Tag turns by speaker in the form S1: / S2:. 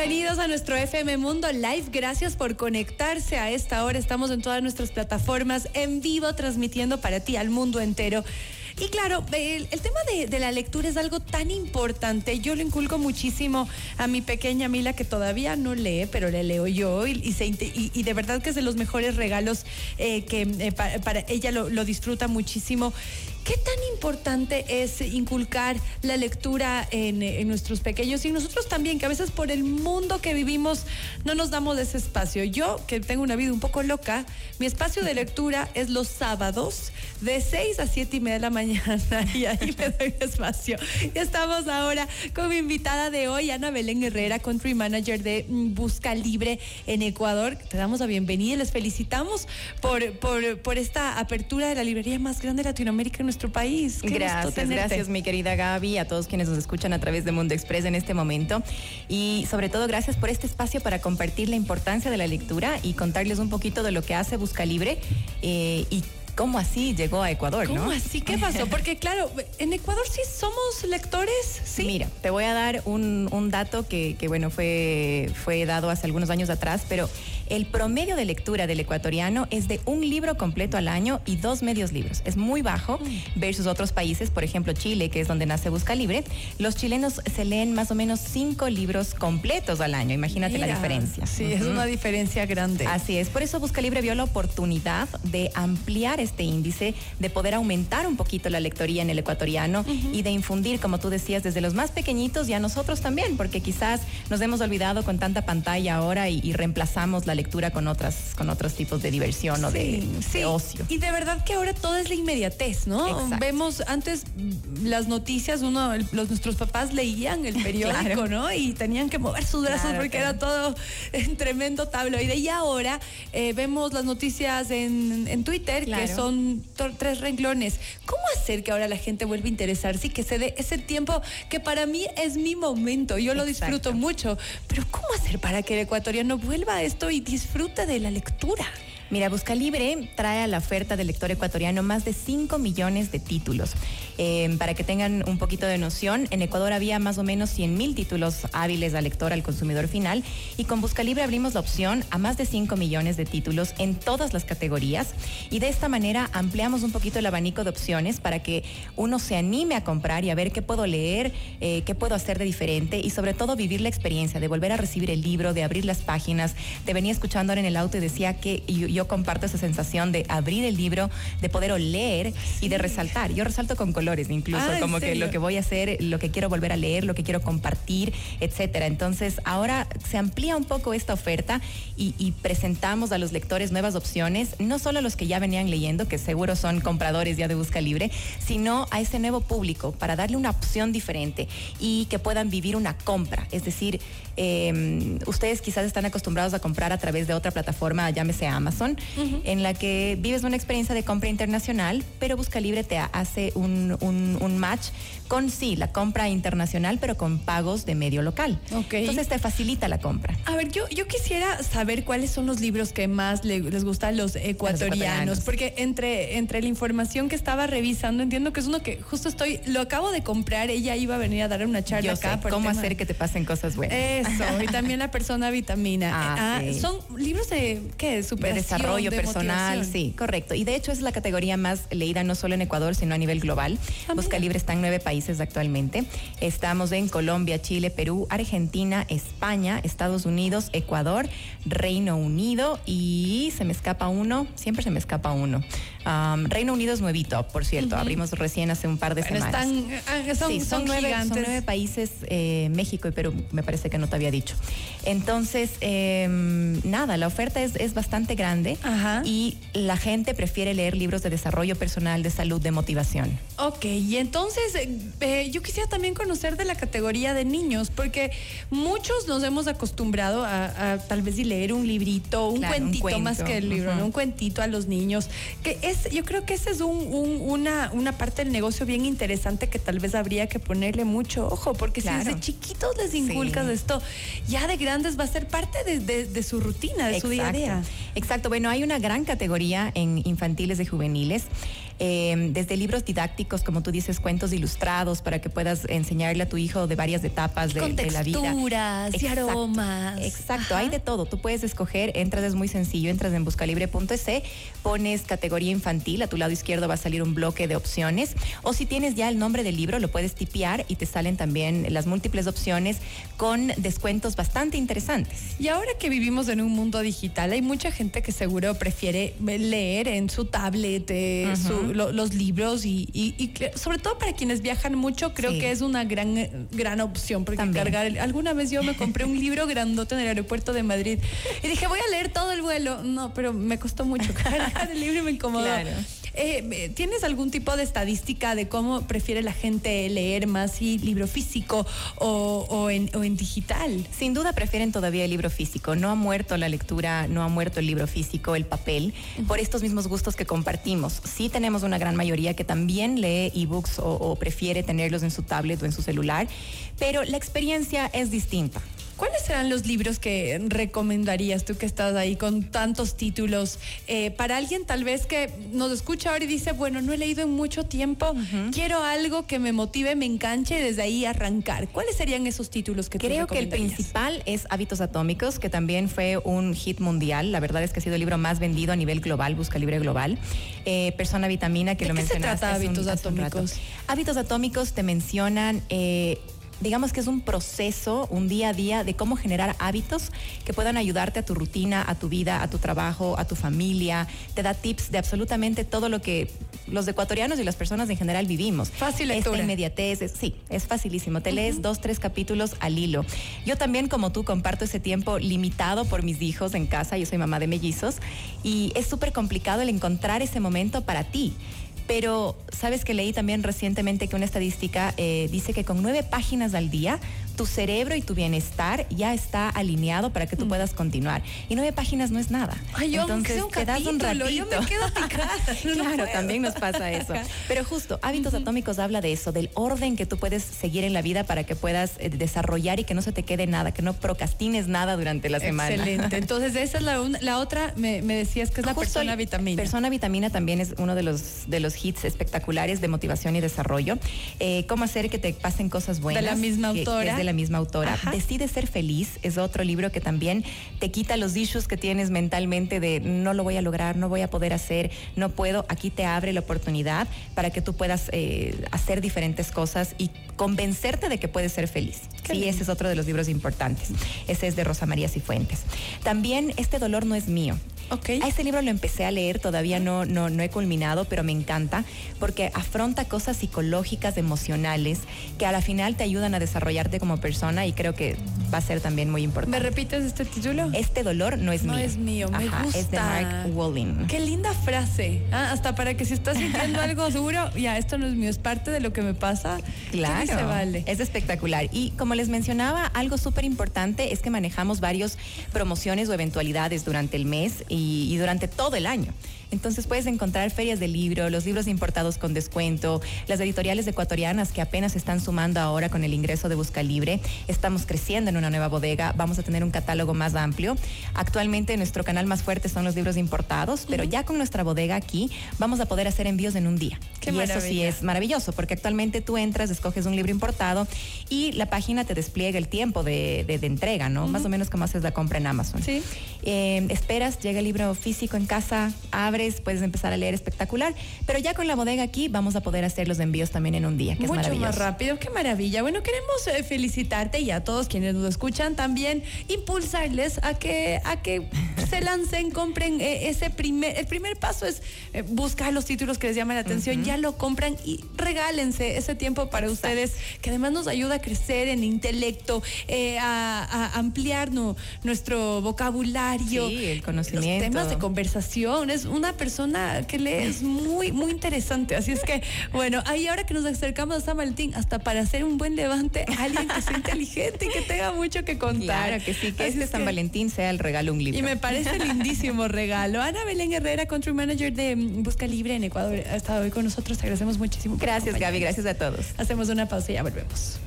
S1: Bienvenidos a nuestro FM Mundo Live. Gracias por conectarse a esta hora. Estamos en todas nuestras plataformas en vivo transmitiendo para ti al mundo entero. Y claro, el, tema de, la lectura es algo tan importante. Yo lo inculco muchísimo a mi pequeña Mila, que todavía no lee, pero le leo yo. Y, de verdad que es de los mejores regalos eh, que eh, para, ella lo disfruta muchísimo. ¿Qué tan importante es inculcar la lectura en, nuestros pequeños y nosotros también, que a veces por el mundo que vivimos no nos damos ese espacio? Yo, que tengo una vida un poco loca, mi espacio de lectura es los sábados de 6 a 7 y media de la mañana y ahí me doy espacio. Y estamos ahora con mi invitada de hoy, Ana Belén Herrera, Country Manager de mm, Busca Libre en Ecuador. Te damos la bienvenida y les felicitamos por, por, por esta apertura de la librería más grande de Latinoamérica nuestro país.
S2: gracias, gracias mi querida Gaby, a todos quienes nos escuchan a través de Mundo Express en este momento. Y sobre todo gracias por este espacio para compartir la importancia de la lectura y contarles un poquito de lo que hace Busca Libre eh, y ¿Cómo así llegó a Ecuador,
S1: ¿Cómo así? ¿Qué pasó? Porque claro, en Ecuador sí somos lectores, ¿sí?
S2: Mira, te voy a dar un, dato que, que, bueno, fue, fue dado hace algunos años atrás, pero el promedio de lectura del ecuatoriano es de un libro completo al año y dos medios libros. Es muy bajo versus otros países, por ejemplo Chile, que es donde nace Busca Libre. Los chilenos se leen más o menos cinco libros completos al año. Imagínate la diferencia.
S1: Sí, es una diferencia grande.
S2: Así es. Por eso Busca Libre vio la oportunidad de ampliar este índice, de poder aumentar un poquito la lectoría en el ecuatoriano y de infundir, como tú decías, desde los más pequeñitos y a nosotros también, porque quizás nos hemos olvidado con tanta pantalla ahora y, y reemplazamos la lectura con otras con otros tipos de diversión o de, ocio.
S1: Y de verdad que ahora todo es la inmediatez, ¿no? Vemos antes las noticias, uno los nuestros papás leían el periódico, ¿no? Y tenían que mover sus brazos porque era todo en tremendo tabloide. Y ahora eh, vemos las noticias en, en Twitter, que son tres renglones. ¿Cómo hacer que ahora la gente vuelva a interesarse y que se dé ese tiempo que para mí es mi momento? Yo lo disfruto mucho. Pero ¿cómo hacer para que el ecuatoriano vuelva a esto y disfruta de la lectura.
S2: Mira, Busca Libre trae a la oferta del lector ecuatoriano más de 5 millones de títulos. Eh, para que tengan un poquito de noción, en Ecuador había más o menos 100 mil títulos hábiles al lector, al consumidor final, y con Busca Libre abrimos la opción a más de 5 millones de títulos en todas las categorías, y de esta manera ampliamos un poquito el abanico de opciones para que uno se anime a comprar y a ver qué puedo leer, eh, qué puedo hacer de diferente, y sobre todo vivir la experiencia de volver a recibir el libro, de abrir las páginas. Te venía escuchando ahora en el auto y decía que yo yo comparto esa sensación de abrir el libro, de poder oler y de resaltar. Yo resalto con colores incluso, ah, como que lo que voy a hacer, lo que quiero volver a leer, lo que quiero compartir, etcétera. Entonces, ahora se amplía un poco esta oferta y, presentamos a los lectores nuevas opciones, no solo a los que ya venían leyendo, que seguro son compradores ya de Busca Libre, sino a ese nuevo público para darle una opción diferente y que puedan vivir una compra. Es decir, em, ustedes quizás están acostumbrados a comprar a través de otra plataforma, llámese Amazon en la que vives una experiencia de compra internacional, pero Busca Libre te hace un, un, match con sí, la compra internacional, pero con pagos de medio local. Entonces te facilita la compra.
S1: A ver, yo, yo quisiera saber cuáles son los libros que más les gustan a los ecuatorianos, porque entre, entre la información que estaba revisando, entiendo que es uno que justo estoy, lo acabo de comprar, ella iba a venir a dar una charla acá.
S2: cómo hacer que te pasen cosas buenas.
S1: Eso, y también la persona vitamina. Ah, ah, son libros de, ¿qué? Super
S2: desarrollo personal, sí, correcto. Y de hecho es la categoría más leída no solo en Ecuador, sino a nivel global. Ah, Busca Libre está en nueve países actualmente. Estamos en Colombia, Chile, Perú, Argentina, España, Estados Unidos, Ecuador, Reino Unido y se me escapa uno, siempre se me escapa uno. Reino Unido es nuevito, por cierto, abrimos recién hace un par de semanas.
S1: Están, ah, son,
S2: son, nueve, países, eh, México y Perú, me parece que no te había dicho. Entonces, em, nada, la oferta es, es bastante grande y la gente prefiere leer libros de desarrollo personal, de salud, de motivación.
S1: Ok, y entonces eh, eh, yo quisiera también conocer de la categoría de niños, porque muchos nos hemos acostumbrado a, tal vez leer un librito, un cuentito más que el libro, un cuentito a los niños, que es, yo creo que esa es una, una parte del negocio bien interesante que tal vez habría que ponerle mucho ojo, porque si desde chiquitos les inculcas esto, ya de grandes va a ser parte de, su rutina, de su día a día.
S2: Exacto, bueno, hay una gran categoría en infantiles y juveniles eh, desde libros didácticos, como tú dices, cuentos ilustrados para que puedas enseñarle a tu hijo de varias etapas de, de la vida.
S1: Texturas y aromas.
S2: Exacto, hay de todo. Tú puedes escoger, entras, es muy sencillo, entras en buscalibre.es, pones categoría infantil, a tu lado izquierdo va a salir un bloque de opciones, o si tienes ya el nombre del libro, lo puedes tipear y te salen también las múltiples opciones con descuentos bastante interesantes.
S1: Y ahora que vivimos en un mundo digital, hay mucha gente que seguro prefiere leer en su tablet eh, su, lo, los libros y, y, y, sobre todo para quienes viajan mucho, creo sí. que es una gran, gran opción porque También. cargar. Alguna vez yo me compré un libro grandote en el aeropuerto de Madrid y dije, voy a leer todo el vuelo. No, pero me costó mucho cargar el libro y me incomodó. Claro. Eh, ¿Tienes algún tipo de estadística de cómo prefiere la gente leer más si libro físico o, o, en, o, en, digital?
S2: Sin duda prefieren todavía el libro físico. No ha muerto la lectura, no ha muerto el libro físico, el papel, uh -huh. por estos mismos gustos que compartimos. Sí tenemos una gran mayoría que también lee ebooks o, o prefiere tenerlos en su tablet o en su celular, pero la experiencia es distinta.
S1: ¿Cuáles serán los libros que recomendarías tú que estás ahí con tantos títulos eh, para alguien tal vez que nos escucha ahora y dice, bueno, no he leído en mucho tiempo, uh -huh. quiero algo que me motive, me enganche y desde ahí arrancar? ¿Cuáles serían esos títulos que
S2: Creo que el principal es Hábitos Atómicos, que también fue un hit mundial. La verdad es que ha sido el libro más vendido a nivel global, Busca Libre Global. Eh, Persona Vitamina, que
S1: ¿De
S2: lo
S1: qué
S2: mencionaste.
S1: Se trata Hábitos Atómicos?
S2: Hábitos Atómicos te mencionan... Eh, digamos que es un proceso, un día a día de cómo generar hábitos que puedan ayudarte a tu rutina, a tu vida, a tu trabajo, a tu familia. Te da tips de absolutamente todo lo que los ecuatorianos y las personas en general vivimos.
S1: Fácil lectura.
S2: Esta inmediatez, es, sí, es facilísimo. Te lees uh -huh. dos, tres capítulos al hilo. Yo también, como tú, comparto ese tiempo limitado por mis hijos en casa. Yo soy mamá de mellizos y es súper complicado el encontrar ese momento para ti. Pero sabes que leí también recientemente que una estadística eh, dice que con nueve páginas al día tu cerebro y tu bienestar ya está alineado para que tú mm. puedas continuar. Y nueve páginas no es nada.
S1: Ay, yo,
S2: Entonces
S1: un
S2: te das un ratito.
S1: Yo me quedo picada.
S2: No claro, también nos pasa eso. Pero justo, Hábitos uh -huh. Atómicos habla de eso, del orden que tú puedes seguir en la vida para que puedas eh, desarrollar y que no se te quede nada, que no procrastines nada durante la semana.
S1: Excelente. Entonces, esa es la, la otra, me, me, decías que es la justo persona vitamina.
S2: Persona vitamina también es uno de los, de los hits espectaculares de motivación y desarrollo. Eh, cómo hacer que te pasen cosas buenas.
S1: De la misma autora.
S2: Que la misma autora. Ajá. Decide ser feliz es otro libro que también te quita los issues que tienes mentalmente de no lo voy a lograr, no voy a poder hacer, no puedo. Aquí te abre la oportunidad para que tú puedas eh, hacer diferentes cosas y convencerte de que puedes ser feliz. Qué sí, lindo. ese es otro de los libros importantes. Ese es de Rosa María Cifuentes. También Este dolor no es mío.
S1: Okay.
S2: A ese libro lo empecé a leer, todavía no, no, no he culminado, pero me encanta porque afronta cosas psicológicas, emocionales, que a la final te ayudan a desarrollarte como persona y creo que va a ser también muy importante.
S1: ¿Me repites este título?
S2: Este dolor no es
S1: no
S2: mío.
S1: No es mío, me
S2: Ajá,
S1: gusta.
S2: Es de Mark Walling.
S1: Qué linda frase. Ah, hasta para que si estás sintiendo algo duro, ya, esto no es mío, es parte de lo que me pasa.
S2: Claro.
S1: Se vale.
S2: Es espectacular. Y como les mencionaba, algo súper importante es que manejamos varios promociones o eventualidades durante el mes y, y durante todo el año. Entonces puedes encontrar ferias de libro, los libros importados con descuento, las editoriales ecuatorianas que apenas están sumando ahora con el ingreso de Busca Libre. Estamos creciendo en una nueva bodega, vamos a tener un catálogo más amplio. Actualmente nuestro canal más fuerte son los libros importados, pero uh -huh. ya con nuestra bodega aquí vamos a poder hacer envíos en un día.
S1: Qué
S2: y
S1: maravilla.
S2: eso sí es maravilloso, porque actualmente tú entras, escoges un libro importado y la página te despliega el tiempo de, de, de entrega, ¿no? Uh -huh. Más o menos como haces la compra en Amazon.
S1: Sí.
S2: Eh, esperas, llega el libro físico en casa, abres, puedes empezar a leer espectacular, pero ya con la bodega aquí vamos a poder hacer los envíos también en un día, que
S1: Mucho
S2: es maravilloso.
S1: más rápido, qué maravilla. Bueno, queremos eh, felicitarte y a todos quienes nos escuchan también impulsarles a que a que se lancen, compren eh, ese primer el primer paso es eh, buscar los títulos que les llaman la atención, uh -huh. ya lo compran y regálense ese tiempo para Exacto. ustedes que además nos ayuda a crecer en intelecto, eh, a, a, ampliar no, nuestro vocabulario,
S2: sí, el conocimiento,
S1: los temas de conversación. Es una persona que lee es muy muy interesante, así es que bueno, ahí ahora que nos acercamos a San Valentín, hasta para hacer un buen levante, alguien que sea inteligente y que tenga mucho que contar.
S2: Claro que sí, que así este es San que... Valentín sea el regalo un libro.
S1: Y me parece lindísimo regalo. Ana Belén Herrera, Country Manager de Busca Libre en Ecuador, ha estado hoy con nosotros. Te agradecemos muchísimo.
S2: Gracias, Gaby. Gracias a todos.
S1: Hacemos una pausa y ya volvemos.